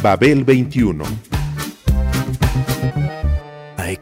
Babel 21 I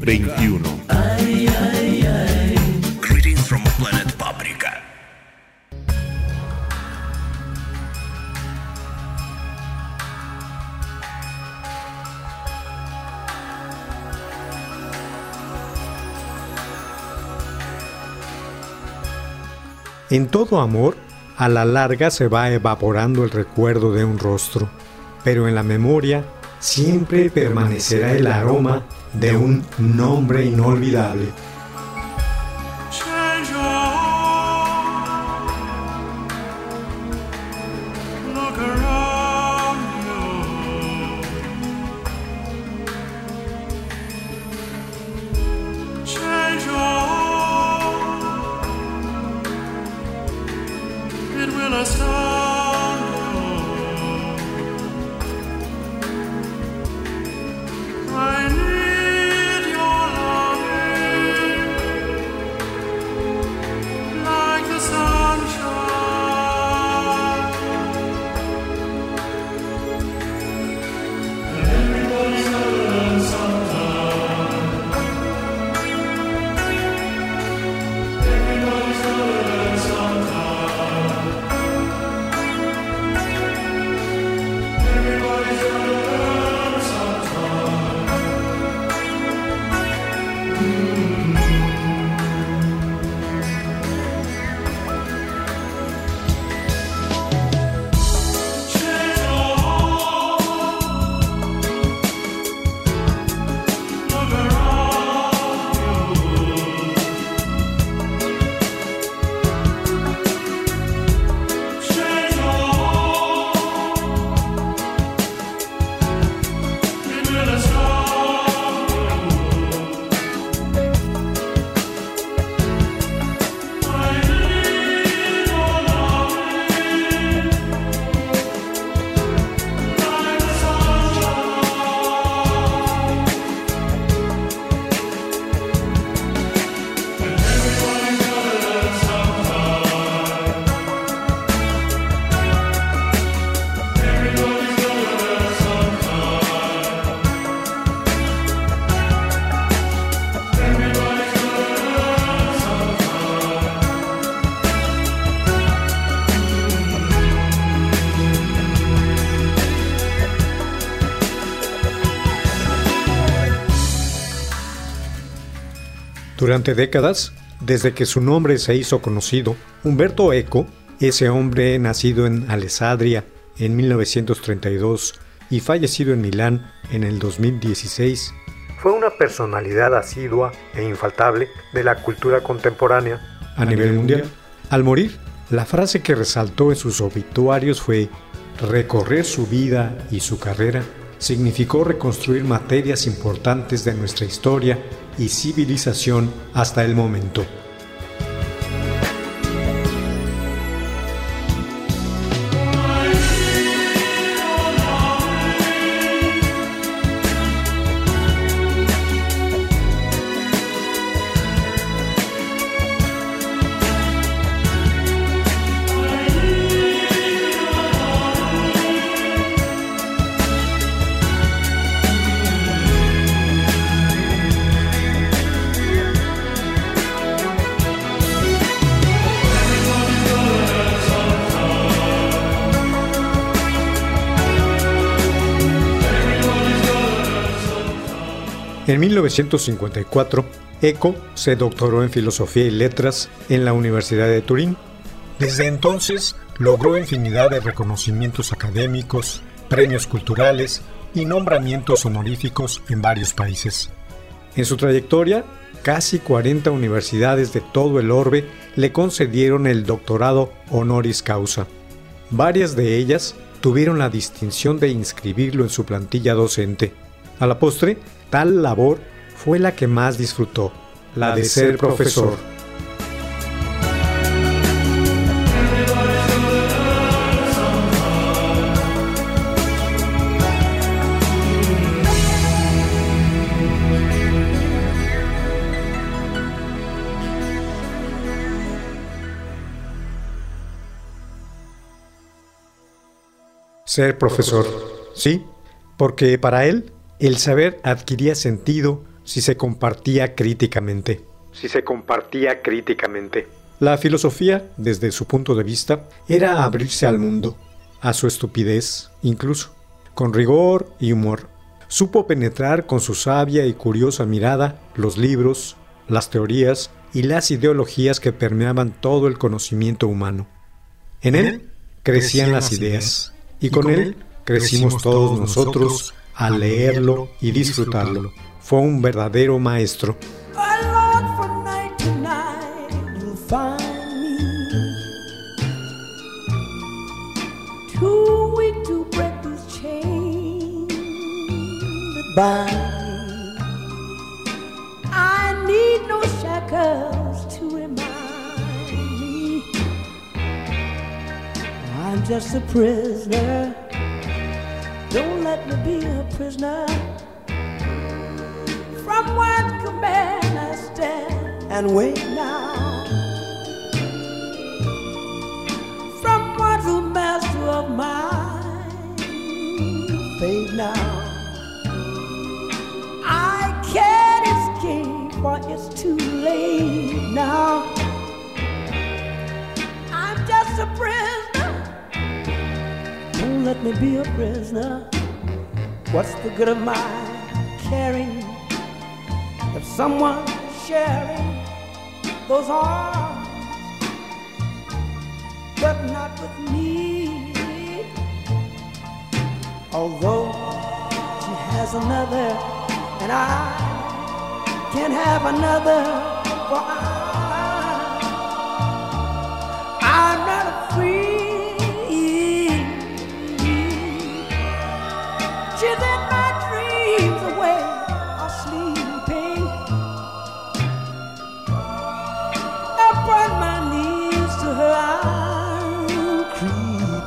21. Greetings from planet Paprika. En todo amor, a la larga se va evaporando el recuerdo de un rostro, pero en la memoria siempre permanecerá el aroma de un nombre inolvidable. Durante décadas, desde que su nombre se hizo conocido, Humberto Eco, ese hombre nacido en Alessandria en 1932 y fallecido en Milán en el 2016, fue una personalidad asidua e infaltable de la cultura contemporánea a nivel mundial. Al morir, la frase que resaltó en sus obituarios fue recorrer su vida y su carrera significó reconstruir materias importantes de nuestra historia y civilización hasta el momento. 1954, Eco se doctoró en Filosofía y Letras en la Universidad de Turín. Desde entonces logró infinidad de reconocimientos académicos, premios culturales y nombramientos honoríficos en varios países. En su trayectoria, casi 40 universidades de todo el orbe le concedieron el doctorado honoris causa. Varias de ellas tuvieron la distinción de inscribirlo en su plantilla docente. A la postre, tal labor fue la que más disfrutó, la de ser profesor. Ser profesor, sí, porque para él el saber adquiría sentido si se compartía críticamente. Si se compartía críticamente. La filosofía, desde su punto de vista, era abrirse al mundo, a su estupidez incluso, con rigor y humor. Supo penetrar con su sabia y curiosa mirada los libros, las teorías y las ideologías que permeaban todo el conocimiento humano. En él crecían las ideas y con él crecimos todos nosotros al leerlo y disfrutarlo. Fue un verdadero maestro. I need no shackles to remind me I'm just a prisoner. Don't let me be a prisoner. And wait now. From true master of mine, fade now. I can't escape, for it's too late now. I'm just a prisoner. Don't let me be a prisoner. What's the good of my caring if someone sharing those arms, but not with me? Although she has another, and I can't have another, for I, I'm not free. She's in my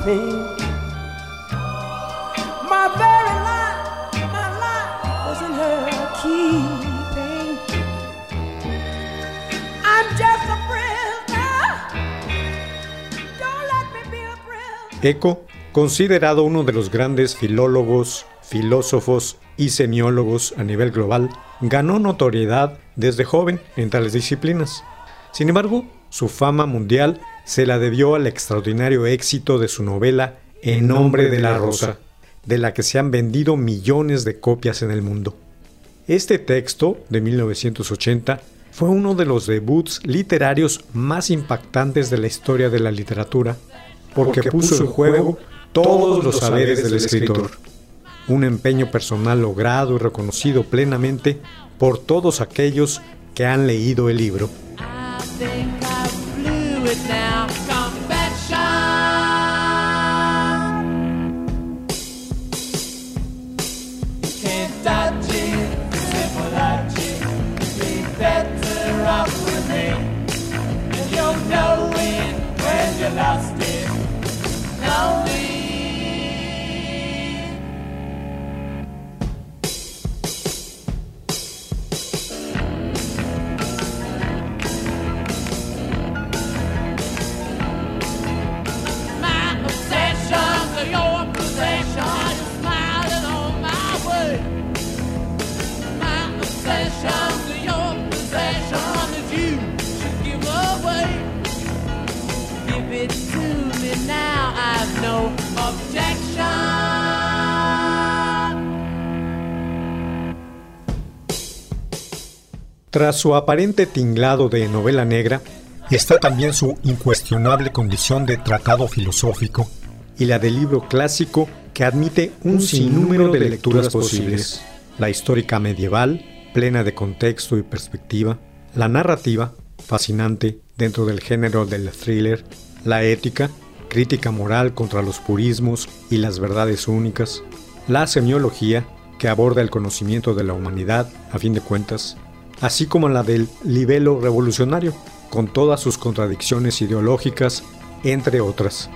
me. Eco, considerado uno de los grandes filólogos, filósofos y semiólogos a nivel global, ganó notoriedad desde joven en tales disciplinas. Sin embargo, su fama mundial se la debió al extraordinario éxito de su novela En nombre de la rosa, de la que se han vendido millones de copias en el mundo. Este texto, de 1980, fue uno de los debuts literarios más impactantes de la historia de la literatura, porque puso en juego todos los saberes del escritor. Un empeño personal logrado y reconocido plenamente por todos aquellos que han leído el libro. Tras su aparente tinglado de novela negra, está también su incuestionable condición de tratado filosófico y la del libro clásico que admite un sinnúmero de lecturas posibles. La histórica medieval, plena de contexto y perspectiva, la narrativa, fascinante dentro del género del thriller, la ética, crítica moral contra los purismos y las verdades únicas, la semiología, que aborda el conocimiento de la humanidad, a fin de cuentas, así como la del libelo revolucionario, con todas sus contradicciones ideológicas, entre otras.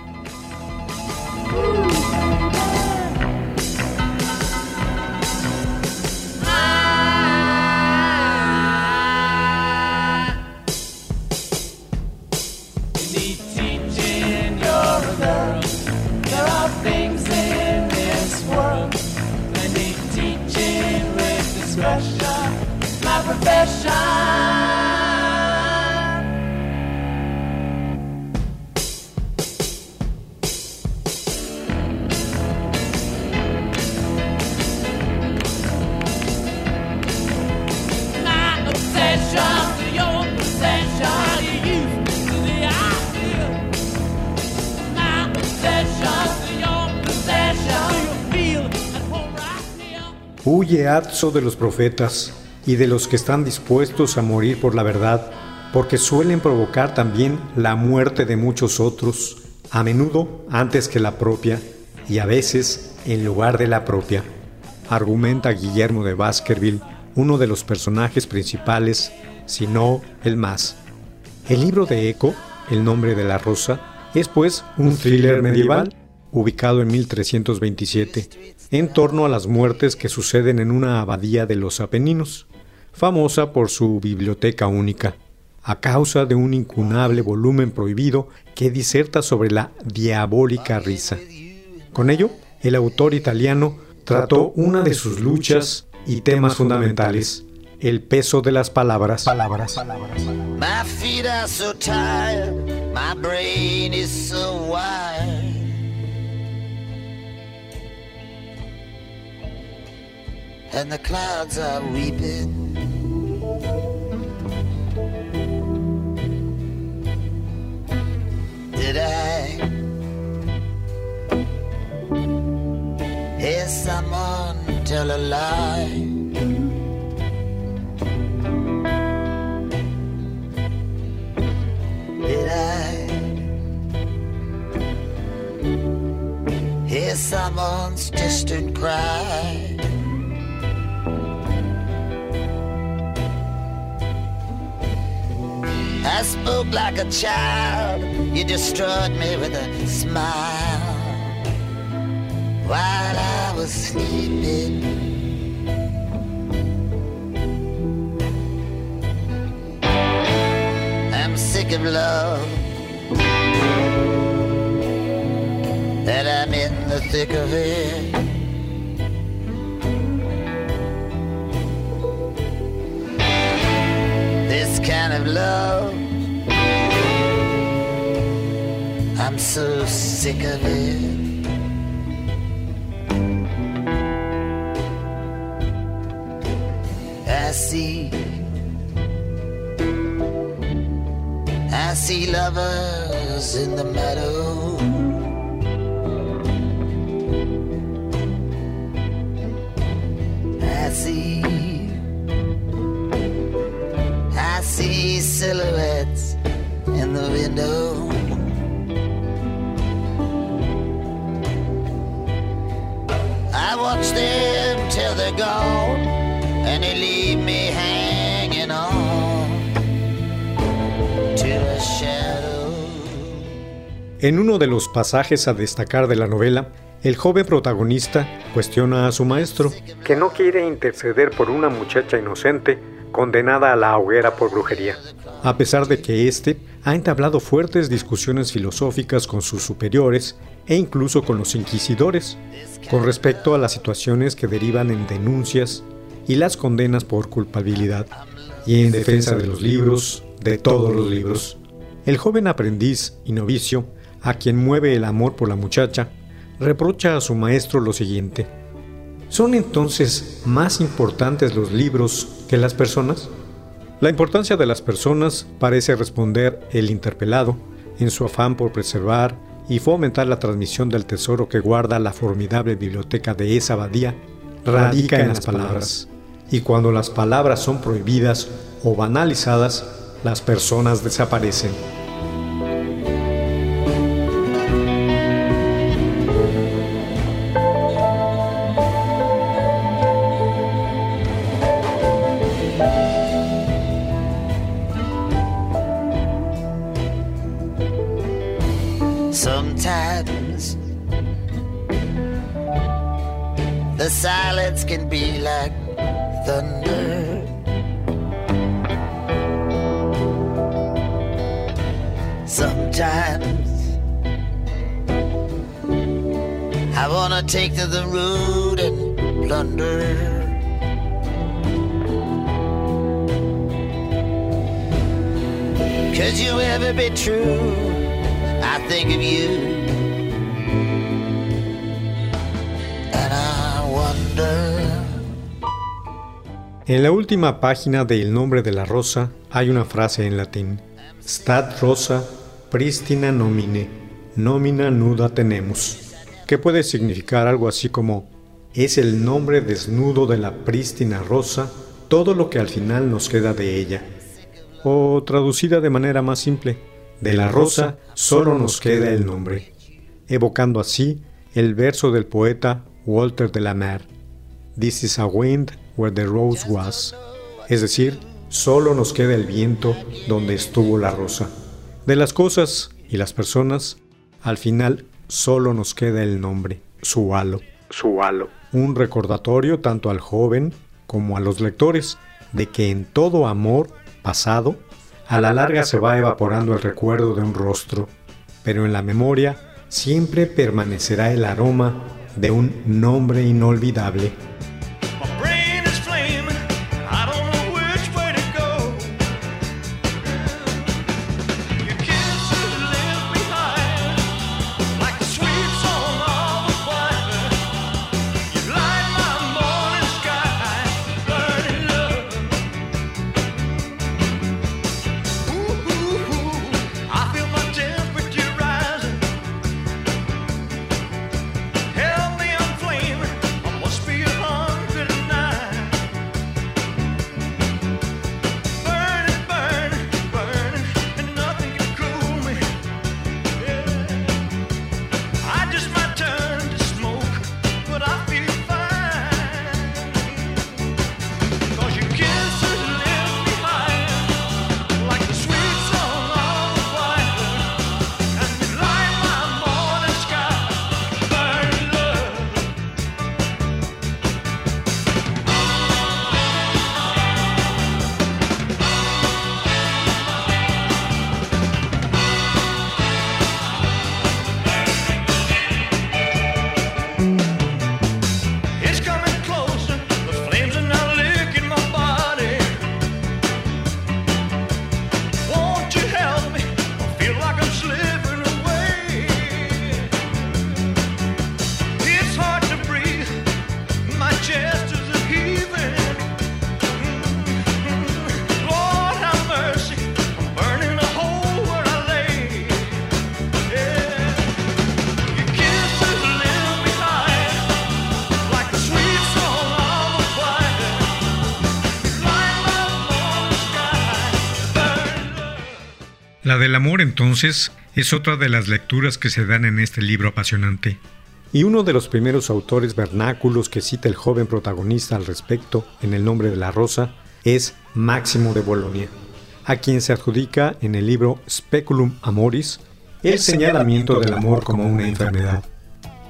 De los profetas y de los que están dispuestos a morir por la verdad, porque suelen provocar también la muerte de muchos otros, a menudo antes que la propia y a veces en lugar de la propia, argumenta Guillermo de Baskerville, uno de los personajes principales, si no el más. El libro de Eco, El nombre de la rosa, es pues un thriller medieval ubicado en 1327, en torno a las muertes que suceden en una abadía de los Apeninos, famosa por su biblioteca única, a causa de un incunable volumen prohibido que diserta sobre la diabólica risa. Con ello, el autor italiano trató una de sus luchas y temas fundamentales, el peso de las palabras. My feet are so tired, my brain is so wired. And the clouds are weeping. Did I hear someone tell a lie? Did I hear someone's distant cry? I spoke like a child, you destroyed me with a smile while I was sleeping. I'm sick of love. That I'm in the thick of it. This kind of love. I'm so sick of it. I see I see lovers in the meadow. I see, I see silhouettes in the window. Watch them till they're gone, and they leave me hanging on to a shadow. En uno de los pasajes a destacar de la novela, el joven protagonista cuestiona a su maestro, que no quiere interceder por una muchacha inocente condenada a la hoguera por brujería, a pesar de que éste ha entablado fuertes discusiones filosóficas con sus superiores e incluso con los inquisidores, con respecto a las situaciones que derivan en denuncias y las condenas por culpabilidad, y en defensa de los libros, de todos los libros. El joven aprendiz y novicio, a quien mueve el amor por la muchacha, reprocha a su maestro lo siguiente. ¿Son entonces más importantes los libros que las personas? La importancia de las personas parece responder el interpelado en su afán por preservar y fomentar la transmisión del tesoro que guarda la formidable biblioteca de esa abadía, radica en las palabras. Y cuando las palabras son prohibidas o banalizadas, las personas desaparecen. The silence can be like thunder. Sometimes I wanna take to the road and plunder. Cause you ever be true, I think of you. En la última página de El nombre de la rosa hay una frase en latín. Stat rosa pristina nomine, nomina nuda tenemos, que puede significar algo así como es el nombre desnudo de la prístina rosa, todo lo que al final nos queda de ella. O traducida de manera más simple, de la rosa solo nos queda el nombre, evocando así el verso del poeta Walter de la Mare. This is a wind where the rose was. Es decir, solo nos queda el viento donde estuvo la rosa. De las cosas y las personas, al final solo nos queda el nombre, su halo. Su halo. Un recordatorio tanto al joven como a los lectores de que en todo amor pasado, a la larga se va evaporando el recuerdo de un rostro, pero en la memoria siempre permanecerá el aroma de un nombre inolvidable. Del amor entonces es otra de las lecturas que se dan en este libro apasionante. Y uno de los primeros autores vernáculos que cita el joven protagonista al respecto en el nombre de la rosa es Máximo de Bolonia, a quien se adjudica en el libro Speculum Amoris el señalamiento del amor como una enfermedad.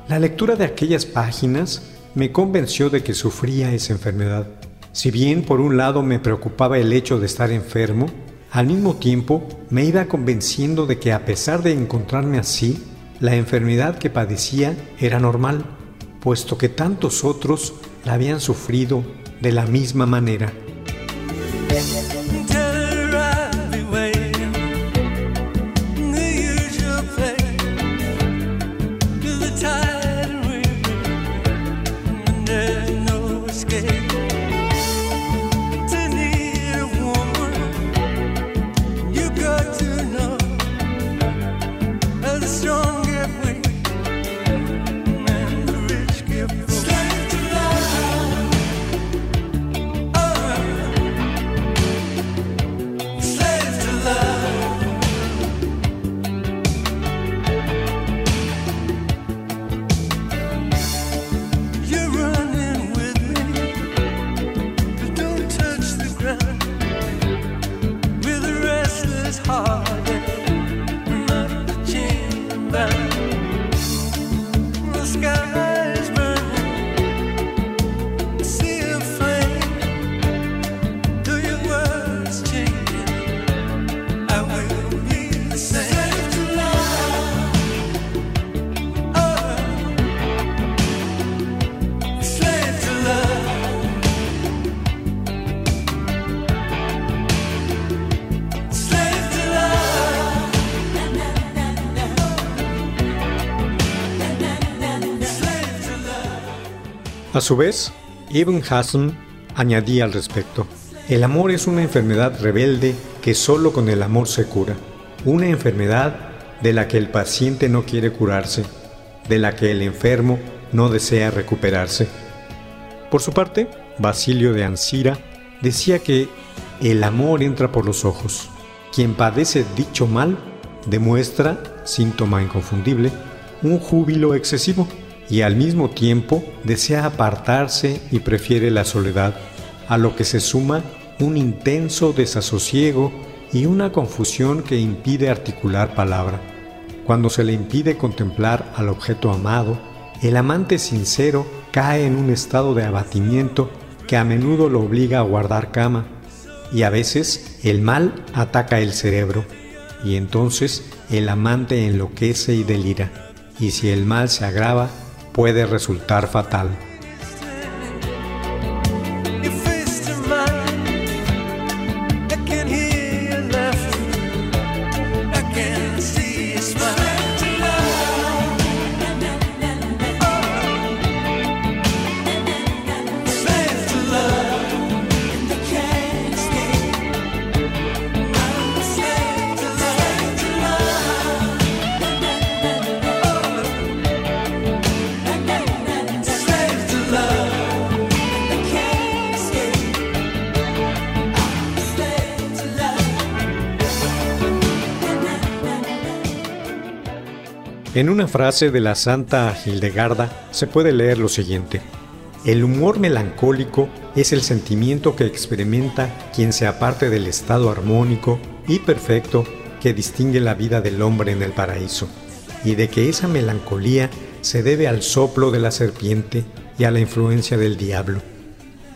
La lectura de aquellas páginas me convenció de que sufría esa enfermedad. Si bien por un lado me preocupaba el hecho de estar enfermo, al mismo tiempo me iba convenciendo de que a pesar de encontrarme así, la enfermedad que padecía era normal, puesto que tantos otros la habían sufrido de la misma manera. A su vez, Ibn Hassan añadía al respecto, el amor es una enfermedad rebelde que solo con el amor se cura, una enfermedad de la que el paciente no quiere curarse, de la que el enfermo no desea recuperarse. Por su parte, Basilio de Ancira decía que el amor entra por los ojos. Quien padece dicho mal demuestra, síntoma inconfundible, un júbilo excesivo y al mismo tiempo desea apartarse y prefiere la soledad, a lo que se suma un intenso desasosiego y una confusión que impide articular palabra. Cuando se le impide contemplar al objeto amado, el amante sincero cae en un estado de abatimiento que a menudo lo obliga a guardar cama, y a veces el mal ataca el cerebro, y entonces el amante enloquece y delira, y si el mal se agrava, puede resultar fatal. Una frase de la Santa Hildegarda se puede leer lo siguiente. El humor melancólico es el sentimiento que experimenta quien se aparte del estado armónico y perfecto que distingue la vida del hombre en el paraíso, y de que esa melancolía se debe al soplo de la serpiente y a la influencia del diablo.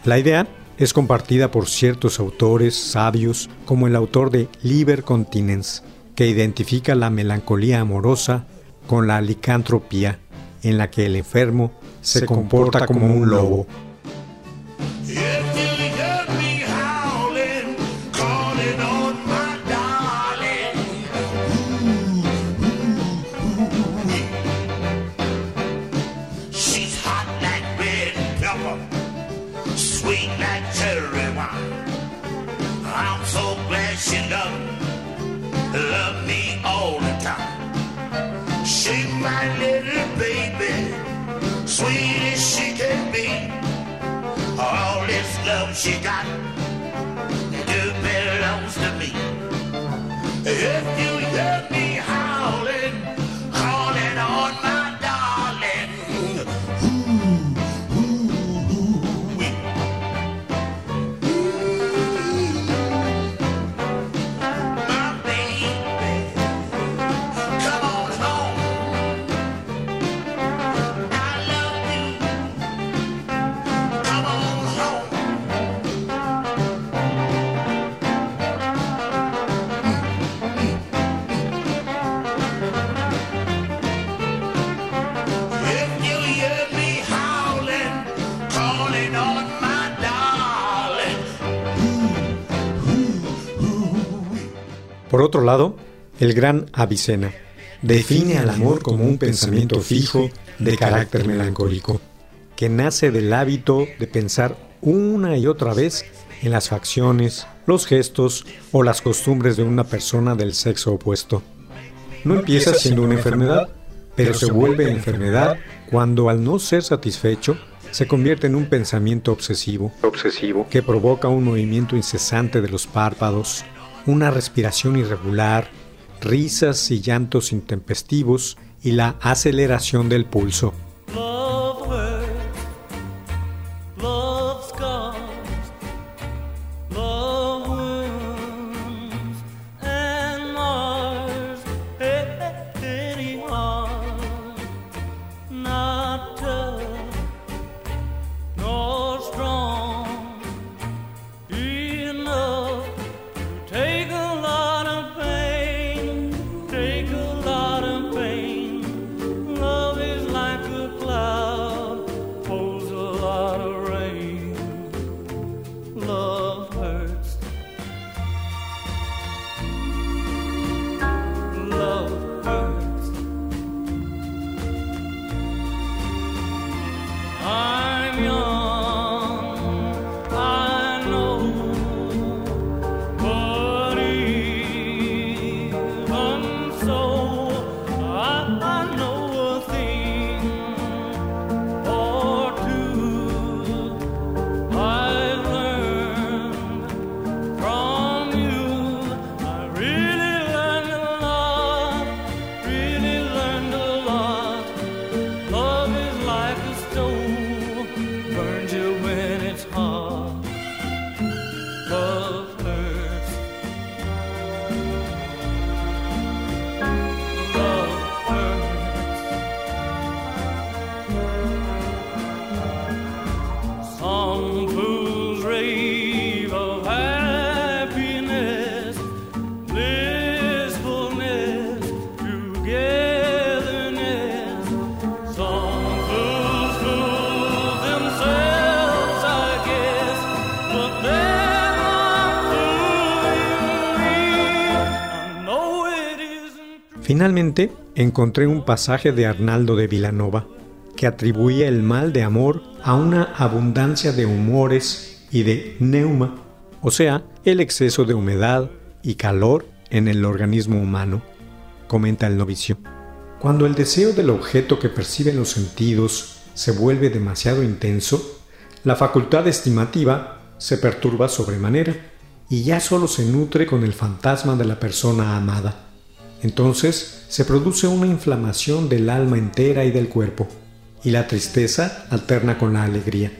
La idea es compartida por ciertos autores sabios como el autor de Liber Continens, que identifica la melancolía amorosa con la licantropía, en la que el enfermo se comporta como un lobo. She got Por otro lado, el gran Avicena define al amor como un pensamiento fijo de carácter melancólico, que nace del hábito de pensar una y otra vez en las facciones, los gestos o las costumbres de una persona del sexo opuesto. No empieza siendo una enfermedad, pero se vuelve enfermedad cuando al no ser satisfecho se convierte en un pensamiento obsesivo, obsesivo que provoca un movimiento incesante de los párpados, una respiración irregular, risas y llantos intempestivos y la aceleración del pulso. Finalmente, encontré un pasaje de Arnaldo de Vilanova que atribuía el mal de amor a una abundancia de humores y de neuma, o sea, el exceso de humedad y calor en el organismo humano, comenta el novicio. Cuando el deseo del objeto que perciben los sentidos se vuelve demasiado intenso, la facultad estimativa se perturba sobremanera y ya solo se nutre con el fantasma de la persona amada. Entonces se produce una inflamación del alma entera y del cuerpo, y la tristeza alterna con la alegría.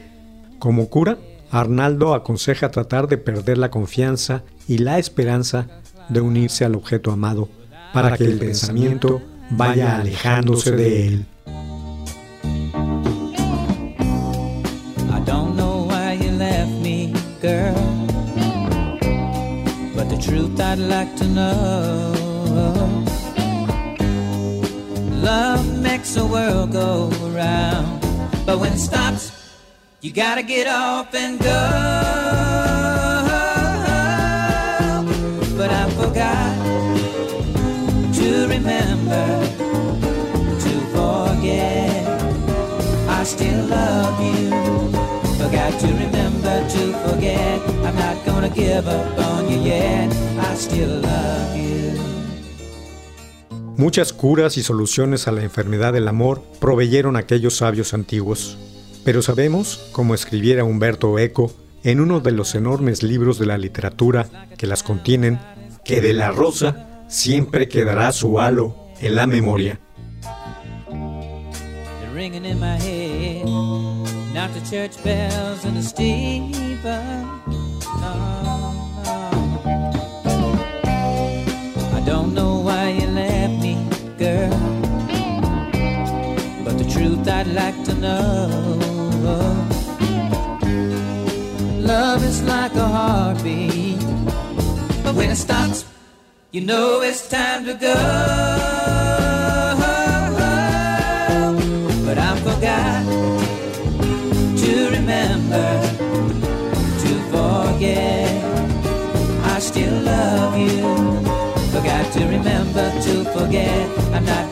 Como cura, Arnaldo aconseja tratar de perder la confianza y la esperanza de unirse al objeto amado, para que el pensamiento vaya alejándose de él. Truth I'd like to know. Love makes the world go round. But when it stops, you gotta get off and go. But I forgot to remember to forget. I still love you. Forgot to remember to forget. I'm not gonna give up on you yet. I still love you. Muchas curas y soluciones a la enfermedad del amor proveyeron aquellos sabios antiguos. Pero sabemos, como escribiera Humberto Eco en uno de los enormes libros de la literatura que las contienen, que de la rosa siempre quedará su halo en la memoria. Truth I'd like to know. Love is like a heartbeat. But when it stops, you know it's time to go. But I forgot to remember to forget. I still love you. Forgot to remember to forget. I'm not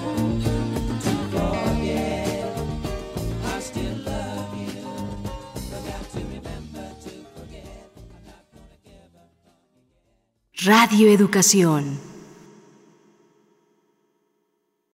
Radio Educación.